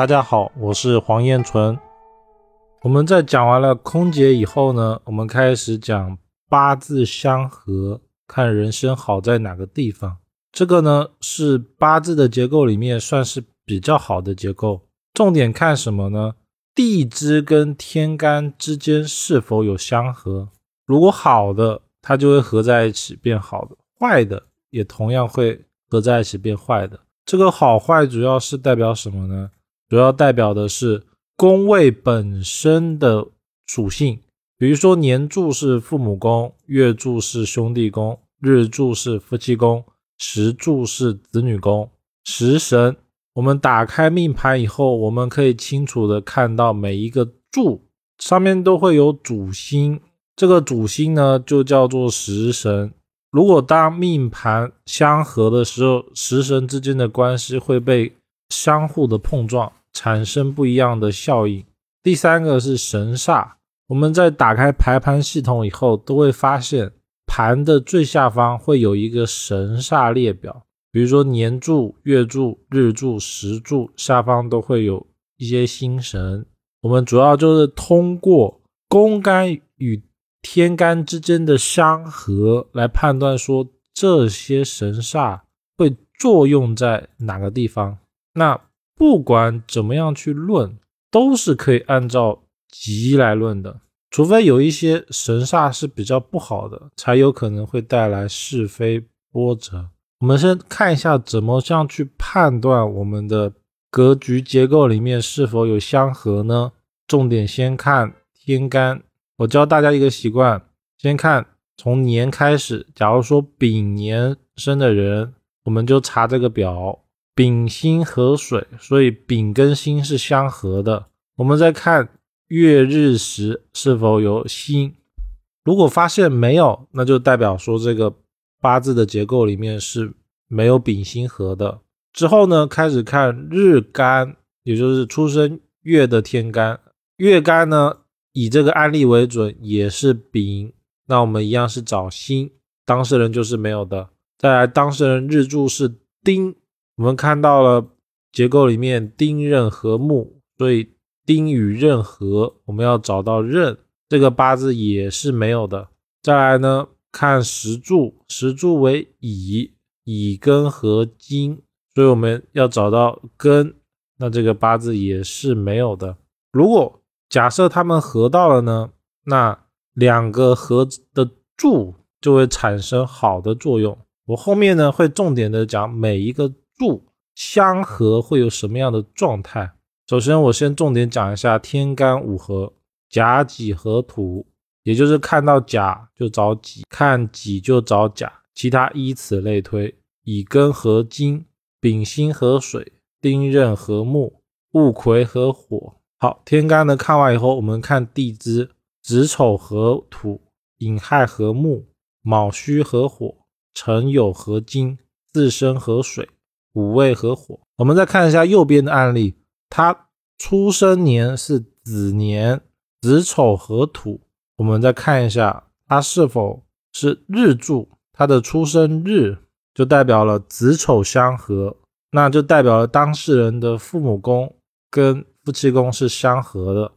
大家好，我是黄彦纯。我们在讲完了空劫以后呢，我们开始讲八字相合，看人生好在哪个地方。这个呢是八字的结构里面算是比较好的结构。重点看什么呢？地支跟天干之间是否有相合？如果好的，它就会合在一起变好的；坏的也同样会合在一起变坏的。这个好坏主要是代表什么呢？主要代表的是宫位本身的属性，比如说年柱是父母宫，月柱是兄弟宫，日柱是夫妻宫，时柱是子女宫。食神，我们打开命盘以后，我们可以清楚的看到每一个柱上面都会有主星，这个主星呢就叫做食神。如果当命盘相合的时候，食神之间的关系会被相互的碰撞。产生不一样的效应。第三个是神煞，我们在打开排盘系统以后，都会发现盘的最下方会有一个神煞列表，比如说年柱、月柱、日柱、时柱，下方都会有一些星神。我们主要就是通过宫干与天干之间的相合来判断说这些神煞会作用在哪个地方。那不管怎么样去论，都是可以按照吉来论的，除非有一些神煞是比较不好的，才有可能会带来是非波折。我们先看一下怎么样去判断我们的格局结构里面是否有相合呢？重点先看天干。我教大家一个习惯，先看从年开始。假如说丙年生的人，我们就查这个表。丙辛合水，所以丙跟辛是相合的。我们再看月日时是否有辛，如果发现没有，那就代表说这个八字的结构里面是没有丙辛合的。之后呢，开始看日干，也就是出生月的天干。月干呢，以这个案例为准，也是丙。那我们一样是找辛，当事人就是没有的。再来，当事人日柱是丁。我们看到了结构里面丁壬合木，所以丁与壬合，我们要找到壬这个八字也是没有的。再来呢，看石柱，石柱为乙，乙庚合金，所以我们要找到庚，那这个八字也是没有的。如果假设他们合到了呢，那两个合的柱就会产生好的作用。我后面呢会重点的讲每一个。柱相合会有什么样的状态？首先，我先重点讲一下天干五合，甲己合土，也就是看到甲就找己，看己就找甲，其他依此类推。乙庚合金，丙辛合水，丁壬合木，戊癸合火。好，天干呢看完以后，我们看地支，子丑合土，寅亥合木，卯戌合火，辰酉合金，巳申合水。五味合火，我们再看一下右边的案例，他出生年是子年，子丑合土。我们再看一下他是否是日柱，他的出生日就代表了子丑相合，那就代表了当事人的父母宫跟夫妻宫是相合的。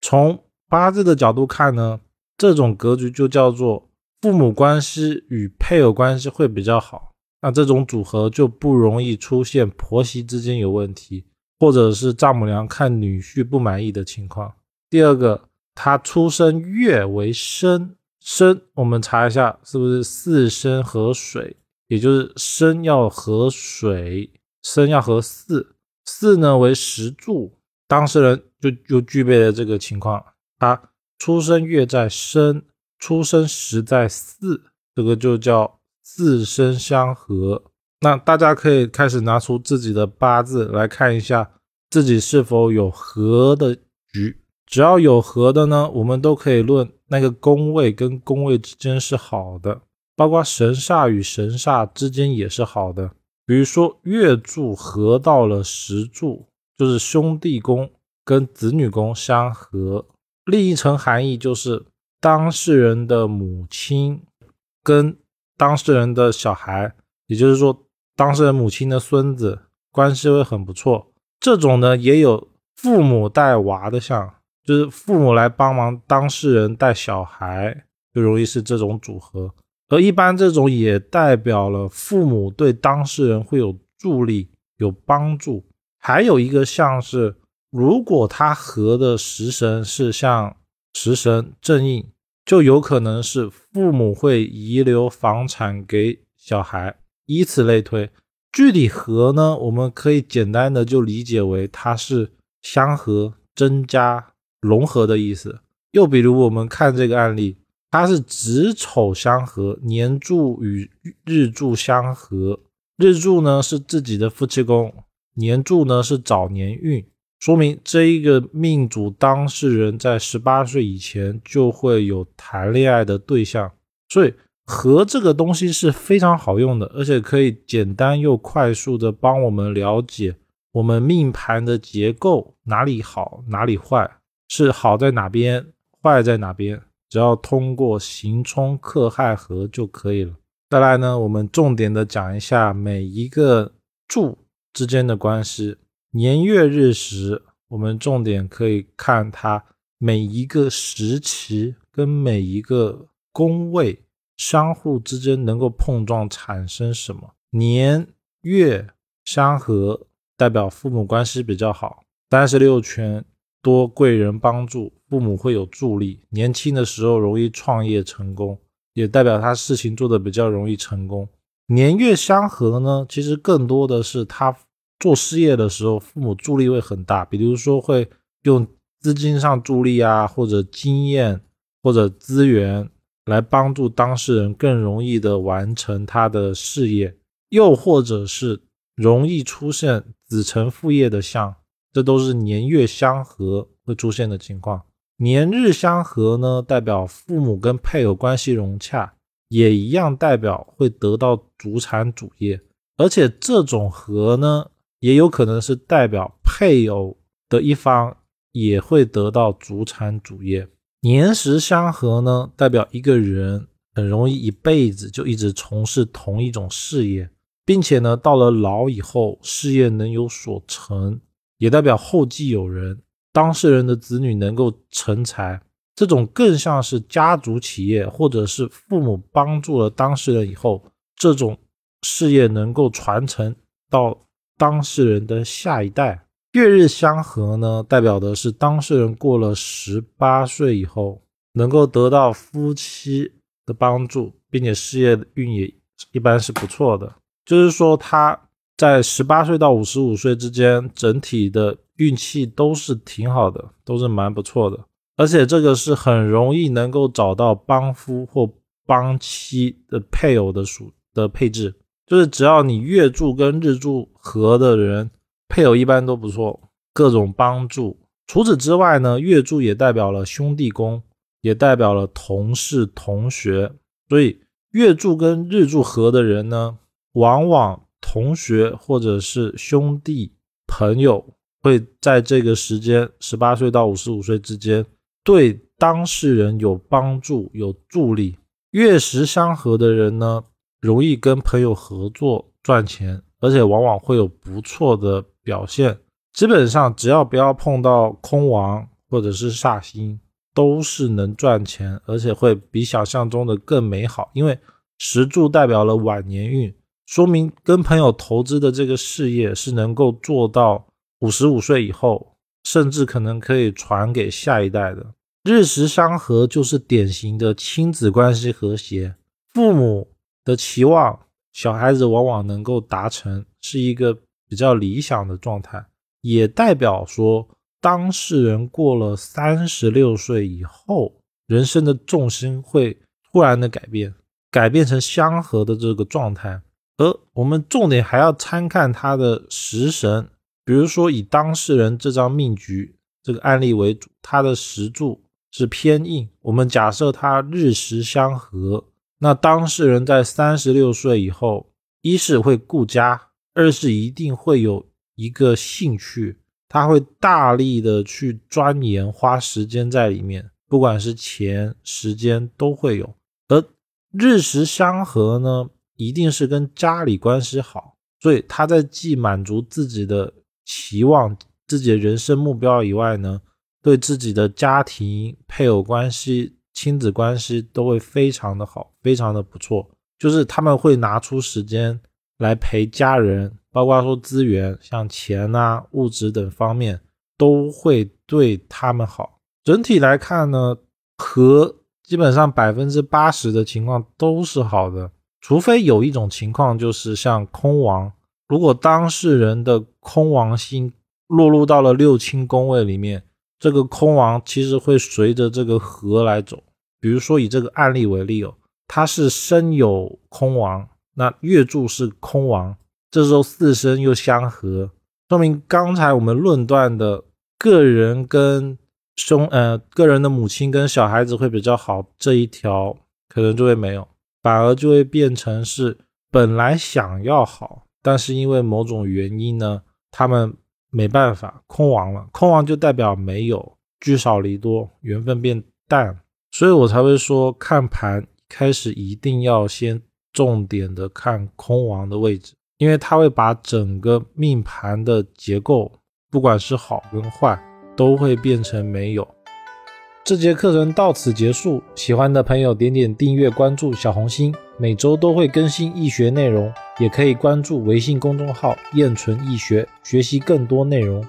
从八字的角度看呢，这种格局就叫做父母关系与配偶关系会比较好。那这种组合就不容易出现婆媳之间有问题，或者是丈母娘看女婿不满意的情况。第二个，他出生月为申，申我们查一下是不是四申合水，也就是申要合水，申要合四，四呢为时柱，当事人就就具备了这个情况。他出生月在申，出生时在巳，这个就叫。自身相合，那大家可以开始拿出自己的八字来看一下，自己是否有合的局。只要有合的呢，我们都可以论那个宫位跟宫位之间是好的，包括神煞与神煞之间也是好的。比如说月柱合到了时柱，就是兄弟宫跟子女宫相合，另一层含义就是当事人的母亲跟当事人的小孩，也就是说，当事人母亲的孙子关系会很不错。这种呢也有父母带娃的像，就是父母来帮忙当事人带小孩，就容易是这种组合。而一般这种也代表了父母对当事人会有助力、有帮助。还有一个像是，如果他合的食神是像食神正印，就有可能是父母会遗留房产给小孩，以此类推。具体合呢，我们可以简单的就理解为它是相合、增加、融合的意思。又比如我们看这个案例。它是子丑相合，年柱与日柱相合。日柱呢是自己的夫妻宫，年柱呢是早年运，说明这一个命主当事人在十八岁以前就会有谈恋爱的对象。所以合这个东西是非常好用的，而且可以简单又快速的帮我们了解我们命盘的结构哪里好哪里坏，是好在哪边，坏在哪边。只要通过刑冲克害合就可以了。再来呢，我们重点的讲一下每一个柱之间的关系，年月日时，我们重点可以看它每一个时期跟每一个宫位相互之间能够碰撞产生什么。年月相合代表父母关系比较好，三十六圈多贵人帮助。父母会有助力，年轻的时候容易创业成功，也代表他事情做的比较容易成功。年月相合呢，其实更多的是他做事业的时候，父母助力会很大，比如说会用资金上助力啊，或者经验或者资源来帮助当事人更容易的完成他的事业，又或者是容易出现子承父业的相，这都是年月相合会出现的情况。年日相合呢，代表父母跟配偶关系融洽，也一样代表会得到主产主业，而且这种合呢，也有可能是代表配偶的一方也会得到主产主业。年时相合呢，代表一个人很容易一辈子就一直从事同一种事业，并且呢，到了老以后事业能有所成，也代表后继有人。当事人的子女能够成才，这种更像是家族企业，或者是父母帮助了当事人以后，这种事业能够传承到当事人的下一代。月日相合呢，代表的是当事人过了十八岁以后，能够得到夫妻的帮助，并且事业运也一般是不错的。就是说他在十八岁到五十五岁之间，整体的。运气都是挺好的，都是蛮不错的，而且这个是很容易能够找到帮夫或帮妻的配偶的属的配置，就是只要你月柱跟日柱合的人，配偶一般都不错，各种帮助。除此之外呢，月柱也代表了兄弟宫，也代表了同事同学，所以月柱跟日柱合的人呢，往往同学或者是兄弟朋友。会在这个时间，十八岁到五十五岁之间，对当事人有帮助、有助力。月食相合的人呢，容易跟朋友合作赚钱，而且往往会有不错的表现。基本上，只要不要碰到空亡或者是煞星，都是能赚钱，而且会比想象中的更美好。因为石柱代表了晚年运，说明跟朋友投资的这个事业是能够做到。五十五岁以后，甚至可能可以传给下一代的。日食相合就是典型的亲子关系和谐，父母的期望，小孩子往往能够达成，是一个比较理想的状态。也代表说，当事人过了三十六岁以后，人生的重心会突然的改变，改变成相合的这个状态。而我们重点还要参看他的食神。比如说，以当事人这张命局这个案例为主，他的食柱是偏硬。我们假设他日食相合，那当事人在三十六岁以后，一是会顾家，二是一定会有一个兴趣，他会大力的去钻研，花时间在里面，不管是钱、时间都会有。而日食相合呢，一定是跟家里关系好，所以他在既满足自己的。期望、自己的人生目标以外呢，对自己的家庭、配偶关系、亲子关系都会非常的好，非常的不错。就是他们会拿出时间来陪家人，包括说资源，像钱啊、物质等方面，都会对他们好。整体来看呢，和基本上百分之八十的情况都是好的，除非有一种情况，就是像空亡。如果当事人的空亡星落入到了六亲宫位里面，这个空亡其实会随着这个和来走。比如说以这个案例为例哦，他是身有空亡，那月柱是空亡，这时候四身又相合，说明刚才我们论断的个人跟兄呃个人的母亲跟小孩子会比较好，这一条可能就会没有，反而就会变成是本来想要好。但是因为某种原因呢，他们没办法空亡了，空亡就代表没有聚少离多，缘分变淡，所以我才会说看盘开始一定要先重点的看空王的位置，因为它会把整个命盘的结构，不管是好跟坏，都会变成没有。这节课程到此结束，喜欢的朋友点点订阅关注小红心，每周都会更新易学内容。也可以关注微信公众号“燕纯易学”，学习更多内容。